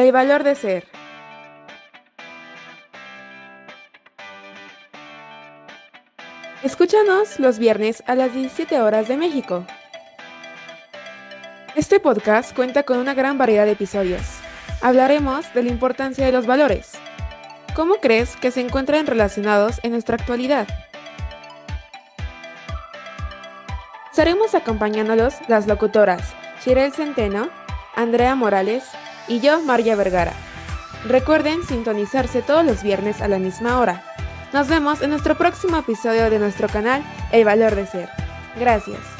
El valor de ser. Escúchanos los viernes a las 17 horas de México. Este podcast cuenta con una gran variedad de episodios. Hablaremos de la importancia de los valores. ¿Cómo crees que se encuentran relacionados en nuestra actualidad? Estaremos acompañándolos las locutoras Chirel Centeno, Andrea Morales y yo, María Vergara. Recuerden sintonizarse todos los viernes a la misma hora. Nos vemos en nuestro próximo episodio de nuestro canal El Valor de Ser. Gracias.